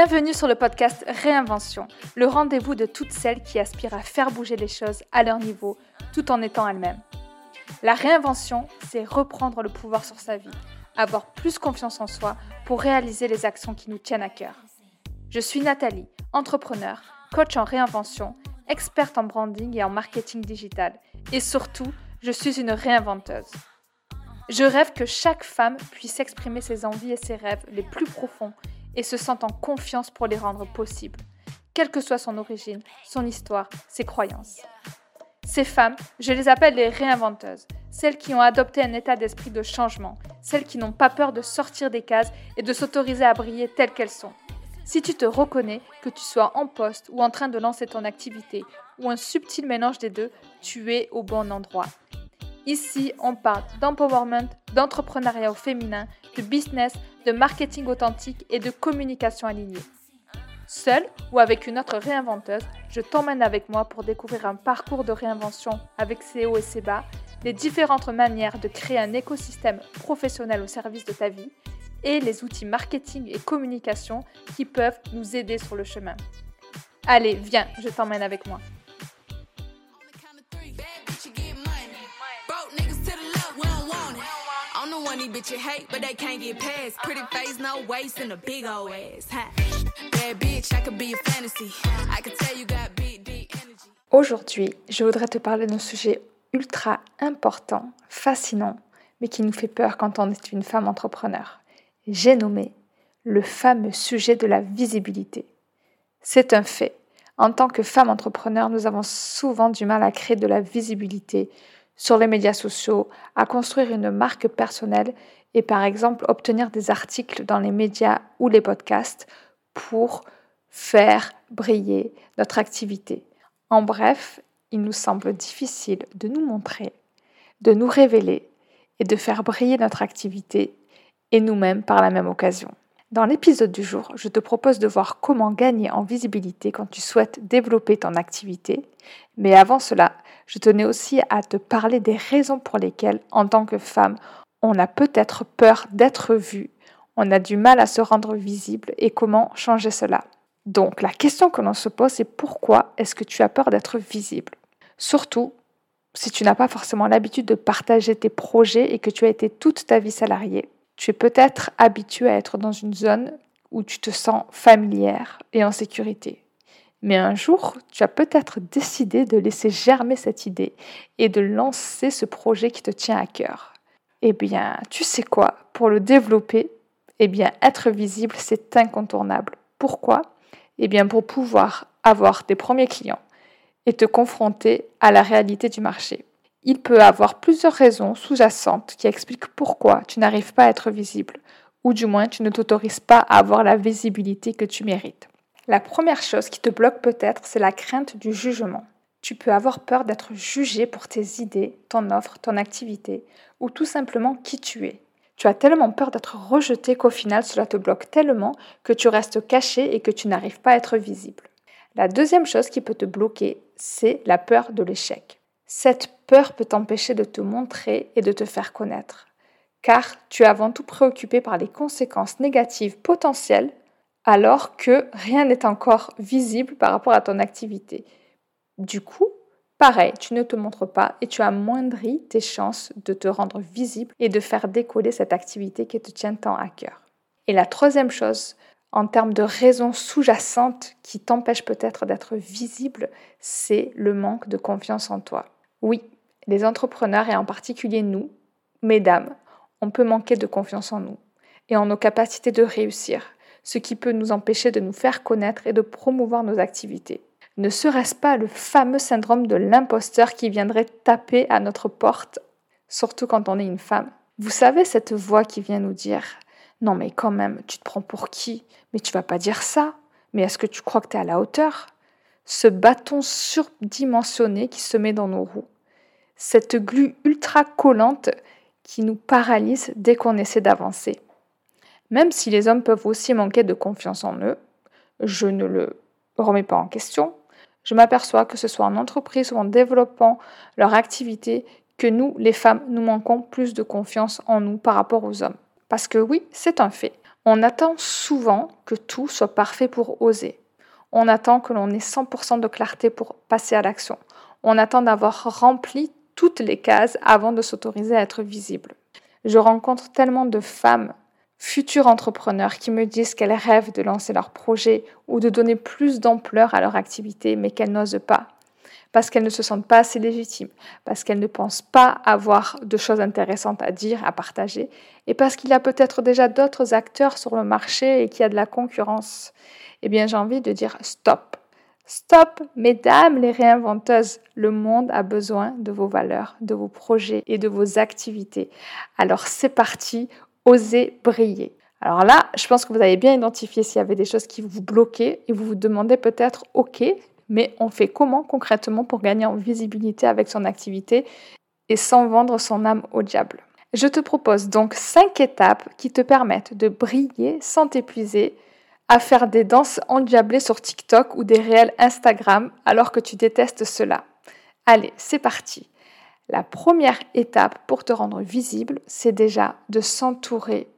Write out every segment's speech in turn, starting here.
Bienvenue sur le podcast Réinvention, le rendez-vous de toutes celles qui aspirent à faire bouger les choses à leur niveau tout en étant elles-mêmes. La réinvention, c'est reprendre le pouvoir sur sa vie, avoir plus confiance en soi pour réaliser les actions qui nous tiennent à cœur. Je suis Nathalie, entrepreneur, coach en réinvention, experte en branding et en marketing digital, et surtout, je suis une réinventeuse. Je rêve que chaque femme puisse exprimer ses envies et ses rêves les plus profonds et se sentent en confiance pour les rendre possibles, quelle que soit son origine, son histoire, ses croyances. Ces femmes, je les appelle les réinventeuses, celles qui ont adopté un état d'esprit de changement, celles qui n'ont pas peur de sortir des cases et de s'autoriser à briller telles qu'elles sont. Si tu te reconnais, que tu sois en poste ou en train de lancer ton activité, ou un subtil mélange des deux, tu es au bon endroit. Ici, on parle d'empowerment, d'entrepreneuriat au féminin, de business, de marketing authentique et de communication alignée. Seule ou avec une autre réinventeuse, je t'emmène avec moi pour découvrir un parcours de réinvention avec ses hauts et ses bas, les différentes manières de créer un écosystème professionnel au service de ta vie et les outils marketing et communication qui peuvent nous aider sur le chemin. Allez, viens, je t'emmène avec moi. Aujourd'hui, je voudrais te parler d'un sujet ultra important, fascinant, mais qui nous fait peur quand on est une femme entrepreneur. J'ai nommé le fameux sujet de la visibilité. C'est un fait. En tant que femme entrepreneur, nous avons souvent du mal à créer de la visibilité sur les médias sociaux, à construire une marque personnelle et par exemple obtenir des articles dans les médias ou les podcasts pour faire briller notre activité. En bref, il nous semble difficile de nous montrer, de nous révéler et de faire briller notre activité et nous-mêmes par la même occasion. Dans l'épisode du jour, je te propose de voir comment gagner en visibilité quand tu souhaites développer ton activité. Mais avant cela, je tenais aussi à te parler des raisons pour lesquelles, en tant que femme, on a peut-être peur d'être vue, on a du mal à se rendre visible et comment changer cela. Donc la question que l'on se pose, c'est pourquoi est-ce que tu as peur d'être visible? Surtout si tu n'as pas forcément l'habitude de partager tes projets et que tu as été toute ta vie salariée tu es peut-être habitué à être dans une zone où tu te sens familière et en sécurité. Mais un jour, tu as peut-être décidé de laisser germer cette idée et de lancer ce projet qui te tient à cœur. Eh bien, tu sais quoi? Pour le développer, eh bien, être visible, c'est incontournable. Pourquoi? Eh bien, pour pouvoir avoir tes premiers clients et te confronter à la réalité du marché. Il peut avoir plusieurs raisons sous-jacentes qui expliquent pourquoi tu n'arrives pas à être visible, ou du moins tu ne t'autorises pas à avoir la visibilité que tu mérites. La première chose qui te bloque peut-être, c'est la crainte du jugement. Tu peux avoir peur d'être jugé pour tes idées, ton offre, ton activité, ou tout simplement qui tu es. Tu as tellement peur d'être rejeté qu'au final cela te bloque tellement que tu restes caché et que tu n'arrives pas à être visible. La deuxième chose qui peut te bloquer, c'est la peur de l'échec. Cette peur peut t'empêcher de te montrer et de te faire connaître, car tu es avant tout préoccupé par les conséquences négatives potentielles alors que rien n'est encore visible par rapport à ton activité. Du coup, pareil, tu ne te montres pas et tu amoindris tes chances de te rendre visible et de faire décoller cette activité qui te tient tant à cœur. Et la troisième chose, en termes de raisons sous-jacentes qui t'empêchent peut-être d'être visible, c'est le manque de confiance en toi. Oui, les entrepreneurs et en particulier nous, mesdames, on peut manquer de confiance en nous et en nos capacités de réussir, ce qui peut nous empêcher de nous faire connaître et de promouvoir nos activités. Ne serait-ce pas le fameux syndrome de l'imposteur qui viendrait taper à notre porte, surtout quand on est une femme? Vous savez cette voix qui vient nous dire Non mais quand même, tu te prends pour qui? Mais tu vas pas dire ça. Mais est-ce que tu crois que tu es à la hauteur ce bâton surdimensionné qui se met dans nos roues, cette glu ultra collante qui nous paralyse dès qu'on essaie d'avancer. Même si les hommes peuvent aussi manquer de confiance en eux, je ne le remets pas en question, je m'aperçois que ce soit en entreprise ou en développant leur activité que nous, les femmes, nous manquons plus de confiance en nous par rapport aux hommes. Parce que oui, c'est un fait. On attend souvent que tout soit parfait pour oser. On attend que l'on ait 100% de clarté pour passer à l'action. On attend d'avoir rempli toutes les cases avant de s'autoriser à être visible. Je rencontre tellement de femmes futures entrepreneurs qui me disent qu'elles rêvent de lancer leur projet ou de donner plus d'ampleur à leur activité, mais qu'elles n'osent pas parce qu'elles ne se sentent pas assez légitimes, parce qu'elles ne pensent pas avoir de choses intéressantes à dire, à partager, et parce qu'il y a peut-être déjà d'autres acteurs sur le marché et qu'il y a de la concurrence. Eh bien, j'ai envie de dire stop. Stop, mesdames les réinventeuses, le monde a besoin de vos valeurs, de vos projets et de vos activités. Alors c'est parti, osez briller. Alors là, je pense que vous avez bien identifié s'il y avait des choses qui vous bloquaient et vous vous demandez peut-être, ok, mais on fait comment concrètement pour gagner en visibilité avec son activité et sans vendre son âme au diable? Je te propose donc cinq étapes qui te permettent de briller sans t'épuiser, à faire des danses endiablées sur TikTok ou des réels Instagram alors que tu détestes cela. Allez, c'est parti. La première étape pour te rendre visible, c'est déjà de s'entourer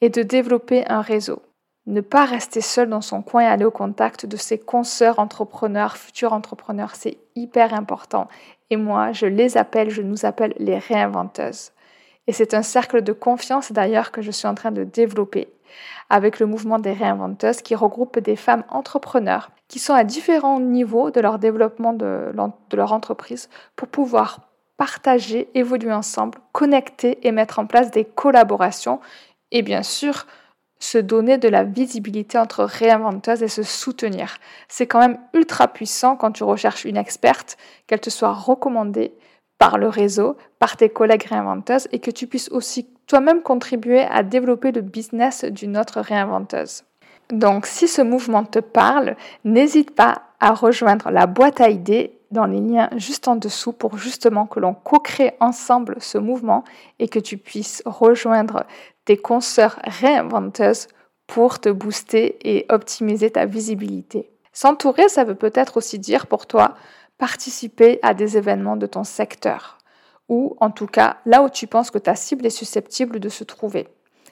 et de développer un réseau. Ne pas rester seul dans son coin et aller au contact de ses consoeurs entrepreneurs, futurs entrepreneurs, c'est hyper important. Et moi, je les appelle, je nous appelle les réinventeuses. Et c'est un cercle de confiance d'ailleurs que je suis en train de développer avec le mouvement des réinventeuses qui regroupe des femmes entrepreneurs qui sont à différents niveaux de leur développement de, leur entreprise pour pouvoir partager, évoluer ensemble, connecter et mettre en place des collaborations et bien sûr se donner de la visibilité entre réinventeuses et se soutenir. C'est quand même ultra puissant quand tu recherches une experte, qu'elle te soit recommandée par le réseau, par tes collègues réinventeuses et que tu puisses aussi toi-même contribuer à développer le business d'une autre réinventeuse. Donc si ce mouvement te parle, n'hésite pas à rejoindre la boîte à idées dans les liens juste en dessous pour justement que l'on co-crée ensemble ce mouvement et que tu puisses rejoindre tes consoeurs réinventeuses pour te booster et optimiser ta visibilité. S'entourer, ça veut peut-être aussi dire pour toi participer à des événements de ton secteur ou en tout cas là où tu penses que ta cible est susceptible de se trouver.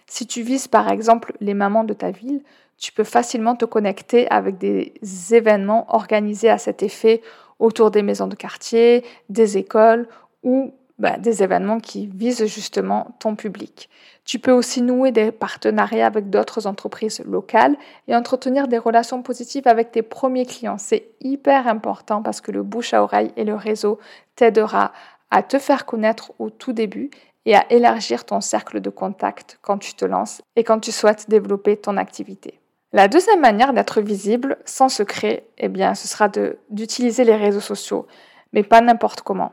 Si tu vises par exemple les mamans de ta ville, tu peux facilement te connecter avec des événements organisés à cet effet autour des maisons de quartier, des écoles ou bah, des événements qui visent justement ton public. Tu peux aussi nouer des partenariats avec d'autres entreprises locales et entretenir des relations positives avec tes premiers clients. C'est hyper important parce que le bouche à oreille et le réseau t'aidera à te faire connaître au tout début et à élargir ton cercle de contact quand tu te lances et quand tu souhaites développer ton activité. La deuxième manière d'être visible sans secret, eh bien, ce sera d'utiliser les réseaux sociaux, mais pas n'importe comment.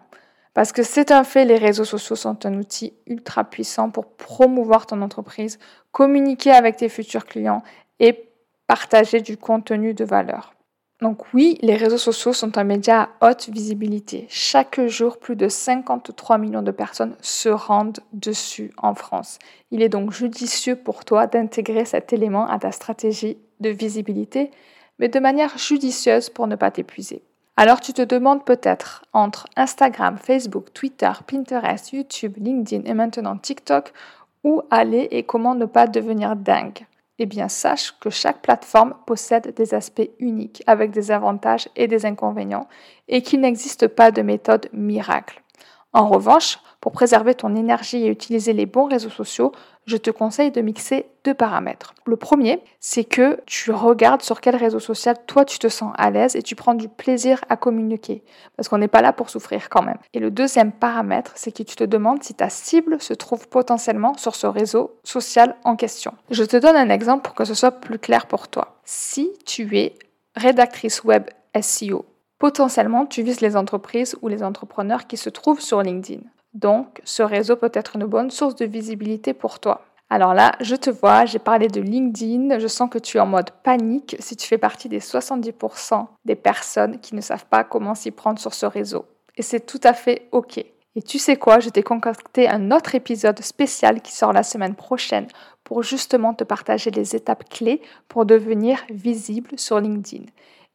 Parce que c'est un fait, les réseaux sociaux sont un outil ultra puissant pour promouvoir ton entreprise, communiquer avec tes futurs clients et partager du contenu de valeur. Donc oui, les réseaux sociaux sont un média à haute visibilité. Chaque jour, plus de 53 millions de personnes se rendent dessus en France. Il est donc judicieux pour toi d'intégrer cet élément à ta stratégie de visibilité, mais de manière judicieuse pour ne pas t'épuiser. Alors tu te demandes peut-être entre Instagram, Facebook, Twitter, Pinterest, YouTube, LinkedIn et maintenant TikTok, où aller et comment ne pas devenir dingue? Eh bien sache que chaque plateforme possède des aspects uniques avec des avantages et des inconvénients et qu'il n'existe pas de méthode miracle. En revanche, pour préserver ton énergie et utiliser les bons réseaux sociaux, je te conseille de mixer deux paramètres. Le premier, c'est que tu regardes sur quel réseau social toi tu te sens à l'aise et tu prends du plaisir à communiquer, parce qu'on n'est pas là pour souffrir quand même. Et le deuxième paramètre, c'est que tu te demandes si ta cible se trouve potentiellement sur ce réseau social en question. Je te donne un exemple pour que ce soit plus clair pour toi. Si tu es rédactrice web SEO, potentiellement tu vises les entreprises ou les entrepreneurs qui se trouvent sur LinkedIn. Donc, ce réseau peut être une bonne source de visibilité pour toi. Alors là, je te vois, j'ai parlé de LinkedIn, je sens que tu es en mode panique si tu fais partie des 70% des personnes qui ne savent pas comment s'y prendre sur ce réseau. Et c'est tout à fait OK. Et tu sais quoi, je t'ai concocté un autre épisode spécial qui sort la semaine prochaine pour justement te partager les étapes clés pour devenir visible sur LinkedIn.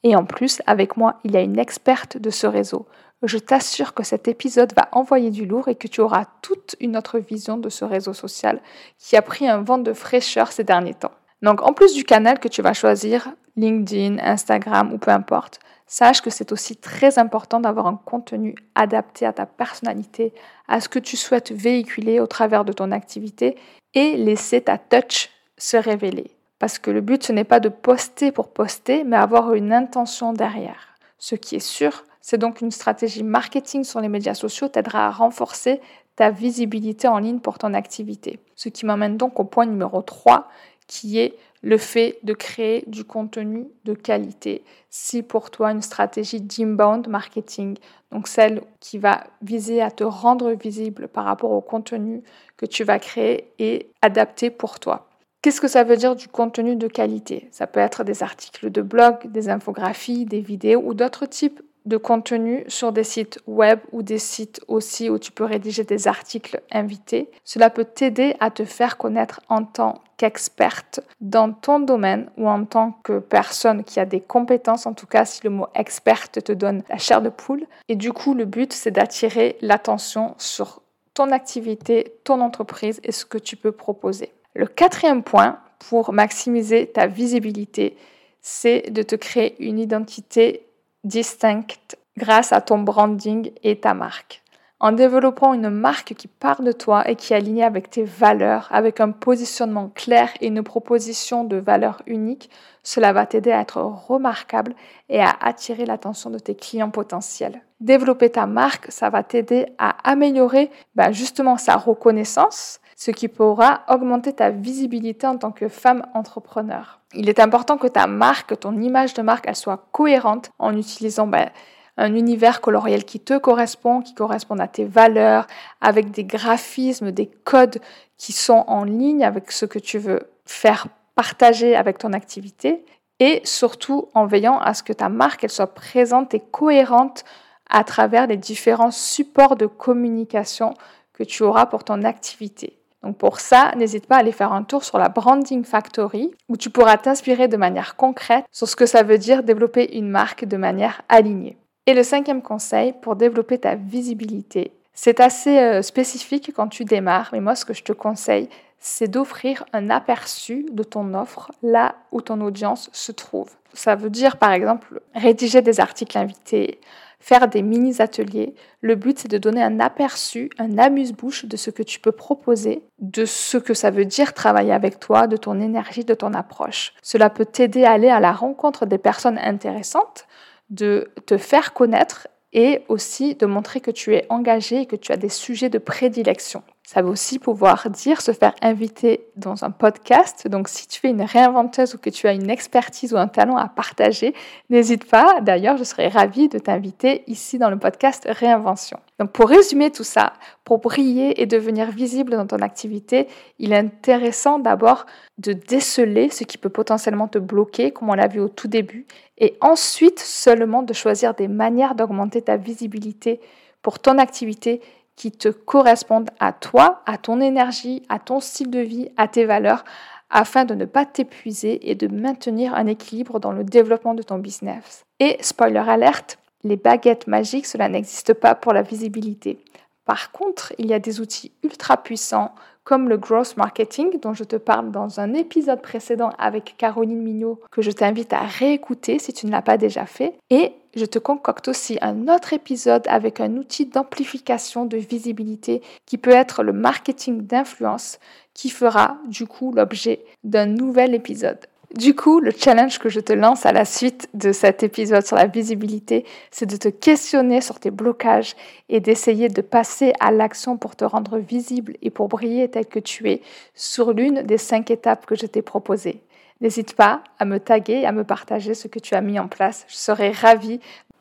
Et en plus, avec moi, il y a une experte de ce réseau je t'assure que cet épisode va envoyer du lourd et que tu auras toute une autre vision de ce réseau social qui a pris un vent de fraîcheur ces derniers temps. Donc en plus du canal que tu vas choisir, LinkedIn, Instagram ou peu importe, sache que c'est aussi très important d'avoir un contenu adapté à ta personnalité, à ce que tu souhaites véhiculer au travers de ton activité et laisser ta touch se révéler. Parce que le but, ce n'est pas de poster pour poster, mais avoir une intention derrière. Ce qui est sûr, c'est donc une stratégie marketing sur les médias sociaux t'aidera à renforcer ta visibilité en ligne pour ton activité. Ce qui m'amène donc au point numéro 3, qui est le fait de créer du contenu de qualité. Si pour toi une stratégie d'inbound marketing, donc celle qui va viser à te rendre visible par rapport au contenu que tu vas créer, est adaptée pour toi. Qu'est-ce que ça veut dire du contenu de qualité? Ça peut être des articles de blog, des infographies, des vidéos ou d'autres types de contenu sur des sites web ou des sites aussi où tu peux rédiger des articles invités. Cela peut t'aider à te faire connaître en tant qu'experte dans ton domaine ou en tant que personne qui a des compétences, en tout cas si le mot experte te donne la chair de poule. Et du coup, le but, c'est d'attirer l'attention sur ton activité, ton entreprise et ce que tu peux proposer. Le quatrième point pour maximiser ta visibilité, c'est de te créer une identité distincte grâce à ton branding et ta marque. En développant une marque qui part de toi et qui est alignée avec tes valeurs, avec un positionnement clair et une proposition de valeur unique, cela va t'aider à être remarquable et à attirer l'attention de tes clients potentiels. Développer ta marque, ça va t'aider à améliorer bah, justement sa reconnaissance, ce qui pourra augmenter ta visibilité en tant que femme entrepreneur. Il est important que ta marque, ton image de marque, elle soit cohérente en utilisant ben, un univers coloriel qui te correspond, qui correspond à tes valeurs, avec des graphismes, des codes qui sont en ligne avec ce que tu veux faire partager avec ton activité et surtout en veillant à ce que ta marque elle soit présente et cohérente à travers les différents supports de communication que tu auras pour ton activité. Donc pour ça, n'hésite pas à aller faire un tour sur la Branding Factory où tu pourras t'inspirer de manière concrète sur ce que ça veut dire développer une marque de manière alignée. Et le cinquième conseil pour développer ta visibilité, c'est assez euh, spécifique quand tu démarres, mais moi ce que je te conseille, c'est d'offrir un aperçu de ton offre là où ton audience se trouve. Ça veut dire par exemple rédiger des articles invités, faire des mini-ateliers. Le but, c'est de donner un aperçu, un amuse-bouche de ce que tu peux proposer, de ce que ça veut dire travailler avec toi, de ton énergie, de ton approche. Cela peut t'aider à aller à la rencontre des personnes intéressantes, de te faire connaître et aussi de montrer que tu es engagé et que tu as des sujets de prédilection. Ça veut aussi pouvoir dire, se faire inviter dans un podcast. Donc, si tu es une réinventeuse ou que tu as une expertise ou un talent à partager, n'hésite pas. D'ailleurs, je serais ravie de t'inviter ici dans le podcast Réinvention. Donc, pour résumer tout ça, pour briller et devenir visible dans ton activité, il est intéressant d'abord de déceler ce qui peut potentiellement te bloquer, comme on l'a vu au tout début, et ensuite seulement de choisir des manières d'augmenter ta visibilité pour ton activité qui te correspondent à toi, à ton énergie, à ton style de vie, à tes valeurs, afin de ne pas t'épuiser et de maintenir un équilibre dans le développement de ton business. Et spoiler alerte, les baguettes magiques, cela n'existe pas pour la visibilité. Par contre, il y a des outils ultra puissants comme le growth marketing dont je te parle dans un épisode précédent avec Caroline Mignot que je t'invite à réécouter si tu ne l'as pas déjà fait. Et je te concocte aussi un autre épisode avec un outil d'amplification de visibilité qui peut être le marketing d'influence qui fera du coup l'objet d'un nouvel épisode. Du coup, le challenge que je te lance à la suite de cet épisode sur la visibilité, c'est de te questionner sur tes blocages et d'essayer de passer à l'action pour te rendre visible et pour briller tel que tu es sur l'une des cinq étapes que je t'ai proposées. N'hésite pas à me taguer et à me partager ce que tu as mis en place. Je serai ravie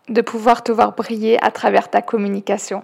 de pouvoir te voir briller à travers ta communication.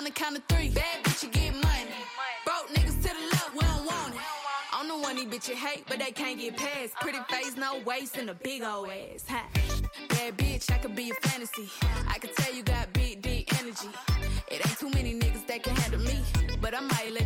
Corny bitch you get money. Broke niggas to the left, we don't want it. I'm the one these bitches hate, but they can't get past. Pretty face, no waist, and a big old ass. Ha. Bad bitch, I could be a fantasy. I could tell you got big, deep energy. It ain't too many niggas that can handle me. But I might let